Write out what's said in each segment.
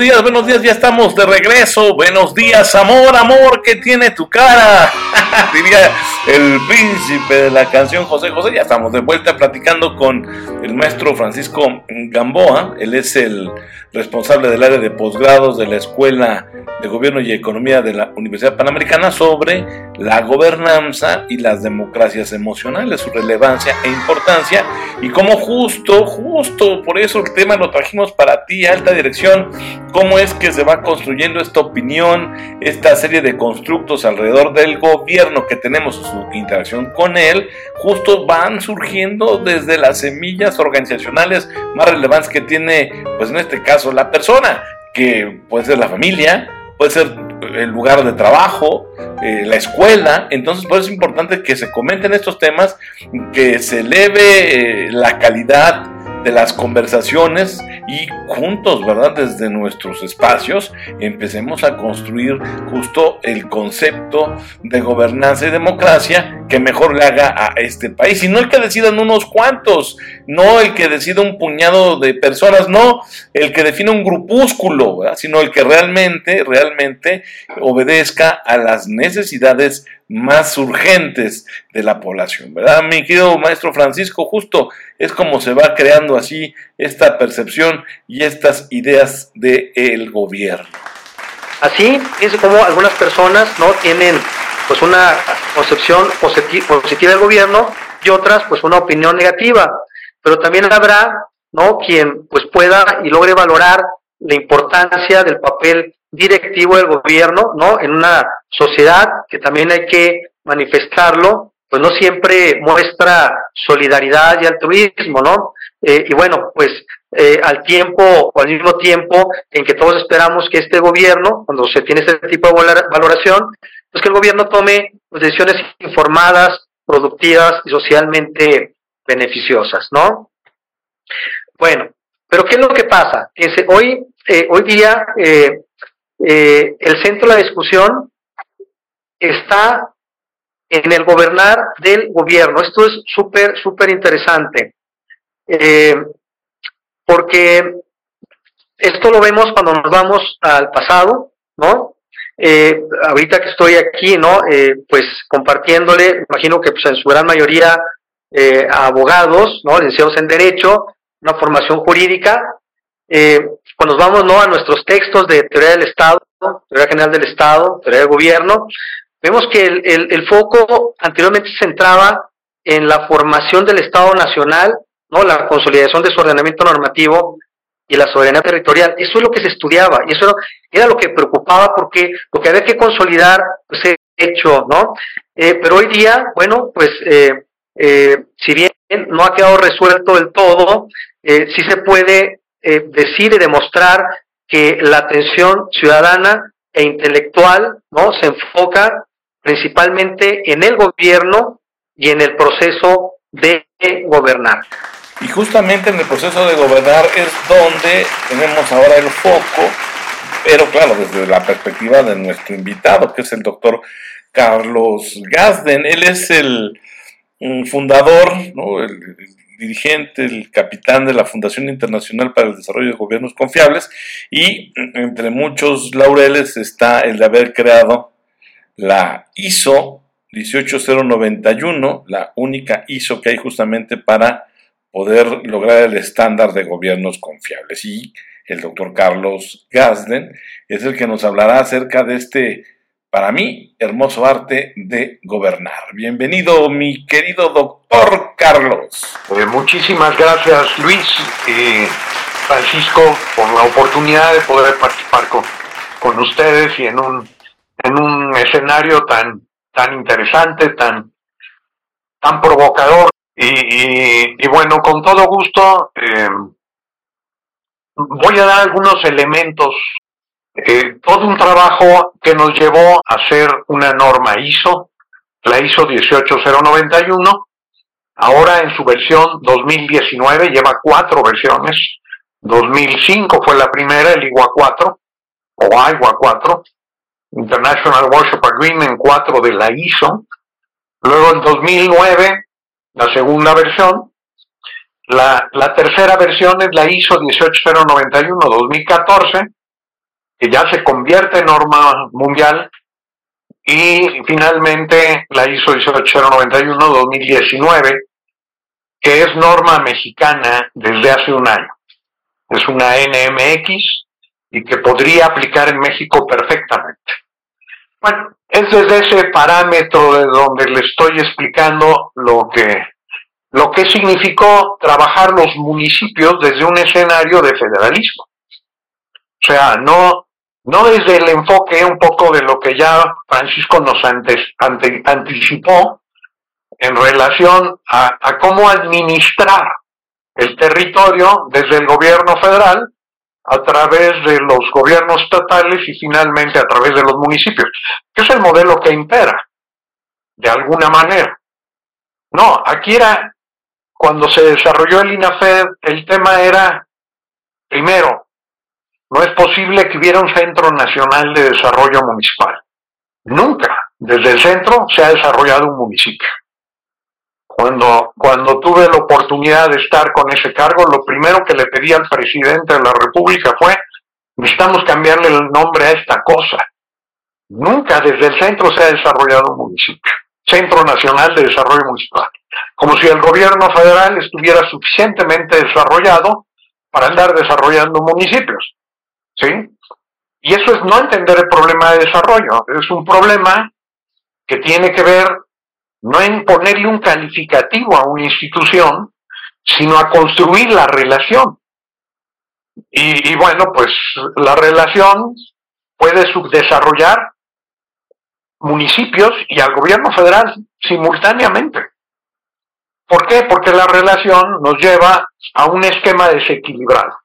días, buenos días, ya estamos de regreso. Buenos días, amor, amor, que tiene tu cara. Diría el príncipe de la canción José José. Ya estamos de vuelta platicando con el maestro Francisco Gamboa. Él es el responsable del área de posgrados de la Escuela de Gobierno y Economía de la Universidad Panamericana sobre la gobernanza y las democracias emocionales, su relevancia e importancia y cómo justo, justo por eso el tema lo trajimos para ti, alta dirección, cómo es que se va construyendo esta opinión, esta serie de constructos alrededor del gobierno que tenemos su interacción con él, justo van surgiendo desde las semillas organizacionales más relevantes que tiene, pues en este caso, la persona, que puede ser la familia, puede ser el lugar de trabajo, eh, la escuela. Entonces, por eso es importante que se comenten estos temas, que se eleve eh, la calidad de las conversaciones y juntos, ¿verdad? Desde nuestros espacios empecemos a construir justo el concepto de gobernanza y democracia que mejor le haga a este país. Y no el que decidan unos cuantos, no el que decida un puñado de personas, no el que define un grupúsculo, ¿verdad? sino el que realmente, realmente obedezca a las necesidades más urgentes de la población, ¿verdad? Mi querido maestro Francisco, justo es como se va creando así esta percepción y estas ideas del gobierno. Así es como algunas personas no tienen pues una concepción positiva del gobierno y otras pues una opinión negativa, pero también habrá no quien pues pueda y logre valorar la importancia del papel directivo del gobierno, ¿no? En una sociedad que también hay que manifestarlo, pues no siempre muestra solidaridad y altruismo, ¿no? Eh, y bueno, pues eh, al tiempo o al mismo tiempo en que todos esperamos que este gobierno, cuando se tiene este tipo de valoración, pues que el gobierno tome pues, decisiones informadas, productivas y socialmente beneficiosas, ¿no? Bueno, pero ¿qué es lo que pasa? Que hoy, eh, hoy día eh, el centro de la discusión está en el gobernar del gobierno. Esto es súper, súper interesante. Eh, porque esto lo vemos cuando nos vamos al pasado, ¿no? Eh, ahorita que estoy aquí, ¿no? pues compartiéndole, imagino que pues, en su gran mayoría abogados, ¿no? Licenciados en Derecho, una formación jurídica, eh, cuando nos vamos ¿no? a nuestros textos de teoría del Estado, teoría general del Estado, teoría del gobierno, vemos que el, el, foco anteriormente se centraba en la formación del Estado nacional, ¿no? la consolidación de su ordenamiento normativo y la soberanía territorial. Eso es lo que se estudiaba y eso era lo que preocupaba porque lo que había que consolidar pues se hecho, ¿no? Eh, pero hoy día, bueno, pues eh, eh, si bien no ha quedado resuelto del todo, sí se puede eh, decide demostrar que la atención ciudadana e intelectual ¿no? se enfoca principalmente en el gobierno y en el proceso de gobernar. Y justamente en el proceso de gobernar es donde tenemos ahora el foco, pero claro, desde la perspectiva de nuestro invitado, que es el doctor Carlos Gazden. Él es el fundador, ¿no? el, dirigente, el capitán de la Fundación Internacional para el Desarrollo de Gobiernos Confiables y entre muchos laureles está el de haber creado la ISO 18091, la única ISO que hay justamente para poder lograr el estándar de gobiernos confiables. Y el doctor Carlos Gasden es el que nos hablará acerca de este para mí, hermoso arte de gobernar. Bienvenido, mi querido doctor Carlos. Eh, muchísimas gracias, Luis y Francisco, por la oportunidad de poder participar con, con ustedes y en un, en un escenario tan, tan interesante, tan, tan provocador. Y, bueno, con todo gusto, eh, voy a dar algunos elementos. Eh, todo un trabajo que nos llevó a hacer una norma ISO, la ISO 18091, ahora en su versión 2019, lleva cuatro versiones, 2005 fue la primera, el IWA 4, o IWA 4, International Worship Agreement 4 de la ISO, luego en 2009, la segunda versión, la, la tercera versión es la ISO 18091 2014, que ya se convierte en norma mundial y finalmente la ISO 18091-2019, que es norma mexicana desde hace un año. Es una NMX y que podría aplicar en México perfectamente. Bueno, es desde ese parámetro de donde le estoy explicando lo que, lo que significó trabajar los municipios desde un escenario de federalismo. O sea, no, no desde el enfoque un poco de lo que ya Francisco nos anticipó en relación a cómo administrar el territorio desde el gobierno federal a través de los gobiernos estatales y finalmente a través de los municipios, que es el modelo que impera, de alguna manera. No, aquí era, cuando se desarrolló el INAFED, el tema era, primero, no es posible que hubiera un Centro Nacional de Desarrollo Municipal. Nunca, desde el centro, se ha desarrollado un municipio. Cuando, cuando tuve la oportunidad de estar con ese cargo, lo primero que le pedí al presidente de la República fue, necesitamos cambiarle el nombre a esta cosa. Nunca desde el centro se ha desarrollado un municipio, Centro Nacional de Desarrollo Municipal, como si el gobierno federal estuviera suficientemente desarrollado para andar desarrollando municipios. ¿Sí? Y eso es no entender el problema de desarrollo, es un problema que tiene que ver no en ponerle un calificativo a una institución, sino a construir la relación. Y, bueno, pues la relación puede subdesarrollar municipios y al gobierno federal simultáneamente. ¿Por qué? Porque la relación nos lleva a un esquema desequilibrado.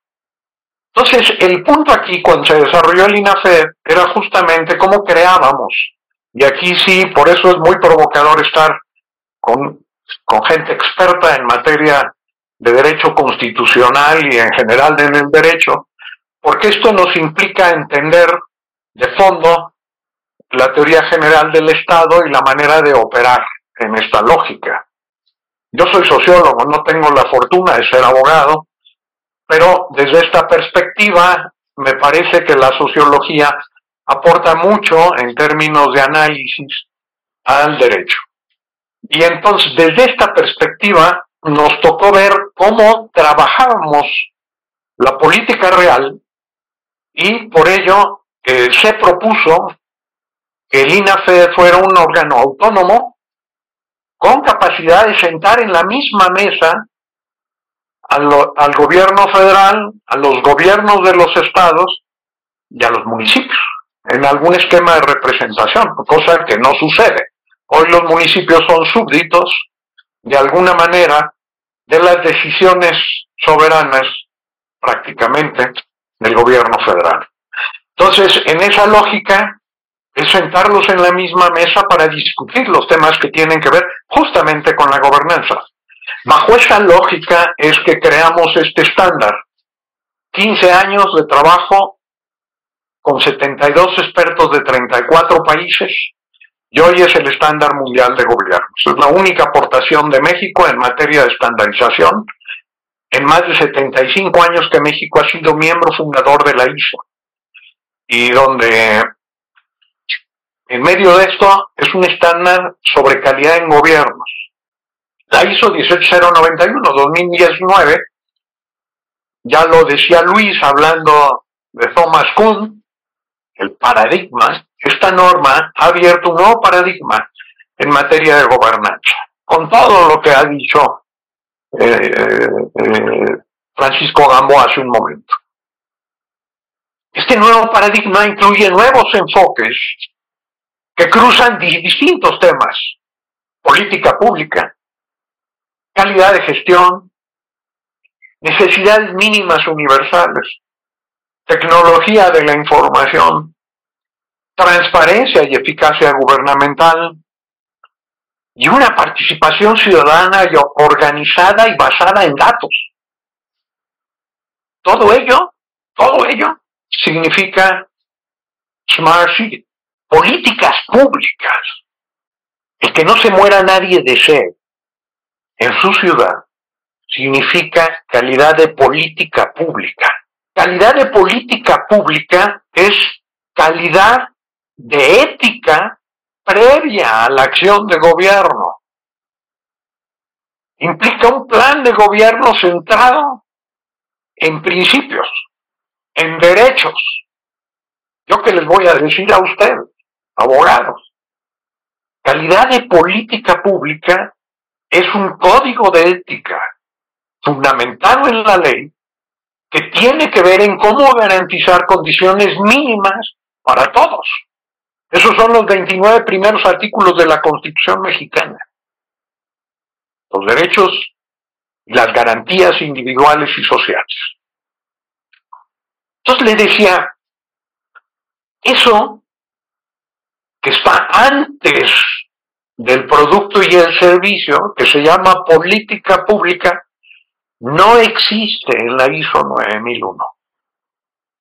Entonces, el punto aquí, cuando se desarrolló el INAFED, era justamente cómo creábamos y aquí sí, por eso es muy provocador estar con, gente experta en materia de derecho constitucional y en general en el derecho, porque esto nos implica entender de fondo la teoría general del Estado y la manera de operar en esta lógica. Yo soy sociólogo, no tengo la fortuna de ser abogado, pero desde esta perspectiva me parece que la sociología aporta mucho en términos de análisis al derecho. Y entonces, desde esta perspectiva, nos tocó ver cómo trabajábamos la política real y por ello eh, se propuso que el INAFE fuera un órgano autónomo con capacidad de sentar en la misma mesa al gobierno federal, a los gobiernos de los estados y a los municipios en algún esquema de representación, cosa que no sucede. Hoy los municipios son súbditos, de alguna manera, de las decisiones soberanas, prácticamente, del gobierno federal. Entonces, en esa lógica, es sentarlos en la misma mesa para discutir los temas que tienen que ver justamente con la gobernanza. Bajo esa lógica es que creamos este estándar. 15 años de trabajo con 72 expertos de 34 países, y hoy es el estándar mundial de gobierno. Es la única aportación de México en materia de estandarización en más de 75 años que México ha sido miembro fundador de la ISO. Y donde en medio de esto es un estándar sobre calidad en gobiernos. La ISO 18091-2019, ya lo decía Luis hablando de Thomas Kuhn, el paradigma, esta norma ha abierto un nuevo paradigma en materia de gobernanza, con todo lo que ha dicho eh, eh, Francisco Gambo hace un momento. Este nuevo paradigma incluye nuevos enfoques que cruzan distintos temas, política pública, calidad de gestión, necesidades mínimas universales, tecnología de la información, transparencia y eficacia gubernamental, y una participación ciudadana organizada y basada en datos. Todo ello, todo ello significa Smart City, políticas públicas. El que no se muera nadie de sed en su ciudad significa calidad de política pública calidad de política pública es calidad de ética previa a la acción de gobierno. Implica un plan de gobierno centrado en principios, en derechos. Yo que les voy a decir a ustedes, abogados, calidad de política pública es un código de ética fundamentado en la ley que tiene que ver en cómo garantizar condiciones mínimas para todos. Esos son los 29 primeros artículos de la Constitución mexicana. Los derechos y las garantías individuales y sociales. Entonces le decía, eso que está antes del producto y el servicio, que se llama política pública, no existe en la ISO 9001.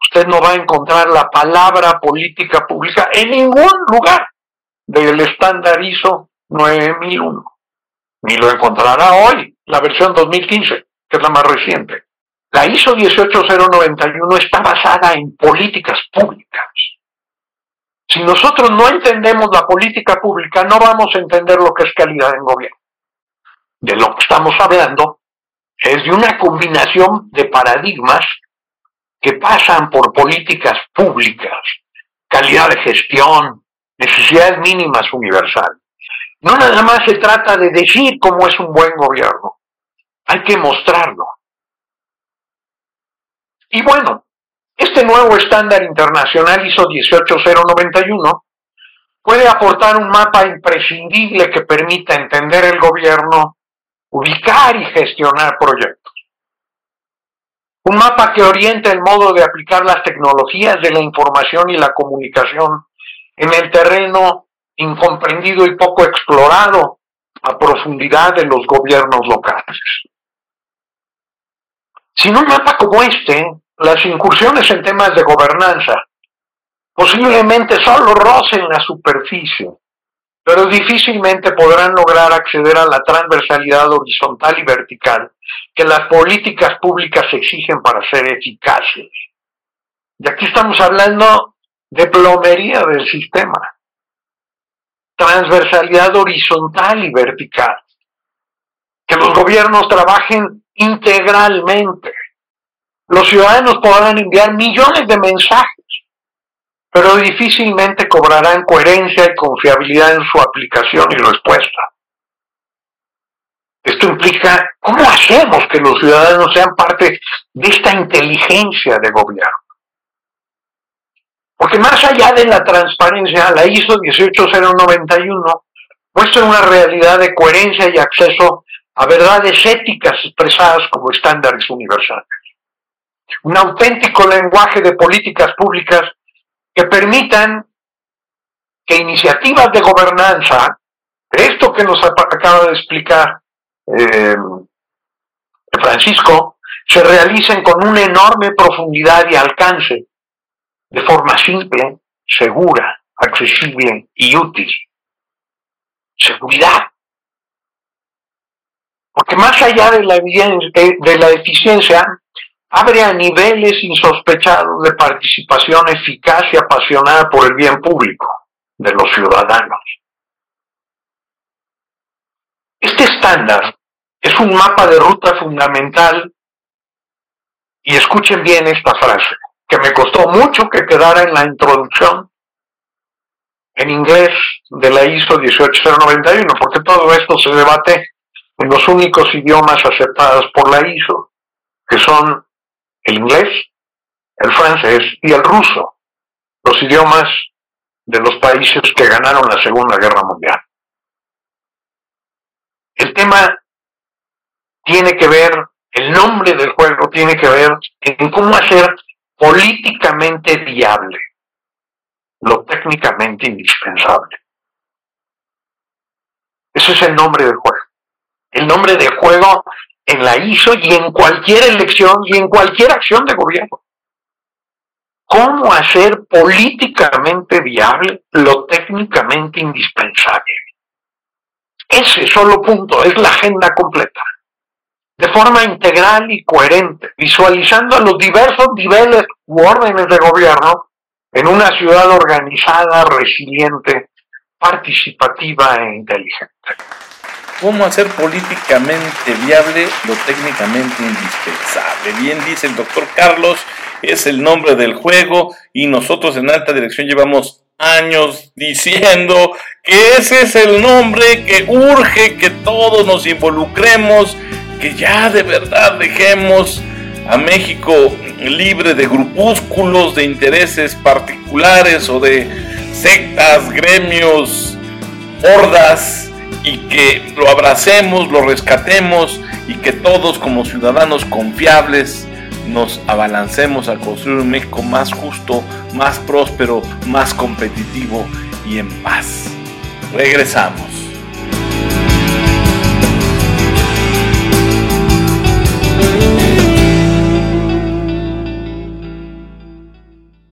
Usted no va a encontrar la palabra política pública en ningún lugar del estándar ISO 9001. Ni lo encontrará hoy, la versión 2015, que es la más reciente. La ISO 18091 está basada en políticas públicas. Si nosotros no entendemos la política pública, no vamos a entender lo que es calidad en gobierno. De lo que estamos hablando es de una combinación de paradigmas que pasan por políticas públicas, calidad de gestión, necesidades mínimas universales. No nada más se trata de decir cómo es un buen gobierno, hay que mostrarlo. Y bueno, este nuevo estándar internacional ISO 18091 puede aportar un mapa imprescindible que permita entender el gobierno ubicar y gestionar proyectos. Un mapa que orienta el modo de aplicar las tecnologías de la información y la comunicación en el terreno incomprendido y poco explorado a profundidad de los gobiernos locales. Sin un mapa como este, las incursiones en temas de gobernanza posiblemente solo rocen la superficie pero difícilmente podrán lograr acceder a la transversalidad horizontal y vertical que las políticas públicas exigen para ser eficaces. Y aquí estamos hablando de plomería del sistema. Transversalidad horizontal y vertical. Que los gobiernos trabajen integralmente. Los ciudadanos podrán enviar millones de mensajes pero difícilmente cobrarán coherencia y confiabilidad en su aplicación y respuesta. Esto implica cómo hacemos que los ciudadanos sean parte de esta inteligencia de gobierno. Porque más allá de la transparencia, la ISO 18091 muestra una realidad de coherencia y acceso a verdades éticas expresadas como estándares universales. Un auténtico lenguaje de políticas públicas que permitan que iniciativas de gobernanza, esto que nos acaba de explicar eh, Francisco, se realicen con una enorme profundidad y alcance, de forma simple, segura, accesible y útil. Seguridad. Porque más allá de la, de la eficiencia, abre a niveles insospechados de participación eficaz y apasionada por el bien público de los ciudadanos. Este estándar es un mapa de ruta fundamental y escuchen bien esta frase, que me costó mucho que quedara en la introducción en inglés de la ISO 18091, porque todo esto se debate en los únicos idiomas aceptados por la ISO, que son el inglés, el francés y el ruso, los idiomas de los países que ganaron la Segunda Guerra Mundial. El tema tiene que ver, el nombre del juego tiene que ver en cómo hacer políticamente viable lo técnicamente indispensable. Ese es el nombre del juego. El nombre del juego en la ISO y en cualquier elección y en cualquier acción de gobierno. ¿Cómo hacer políticamente viable lo técnicamente indispensable? Ese solo punto es la agenda completa. de forma integral y coherente, visualizando los diversos niveles u órdenes de gobierno en una ciudad organizada, resiliente, participativa e inteligente. ¿Cómo hacer políticamente viable lo técnicamente indispensable? Bien dice el doctor Carlos, es el nombre del juego y nosotros en alta dirección llevamos años diciendo que ese es el nombre que urge que todos nos involucremos, que ya de verdad dejemos a México libre de grupúsculos, de intereses particulares o de sectas, gremios, hordas y que lo abracemos, lo rescatemos y que todos como ciudadanos confiables nos abalancemos a construir un México más justo, más próspero, más competitivo y en paz. Regresamos.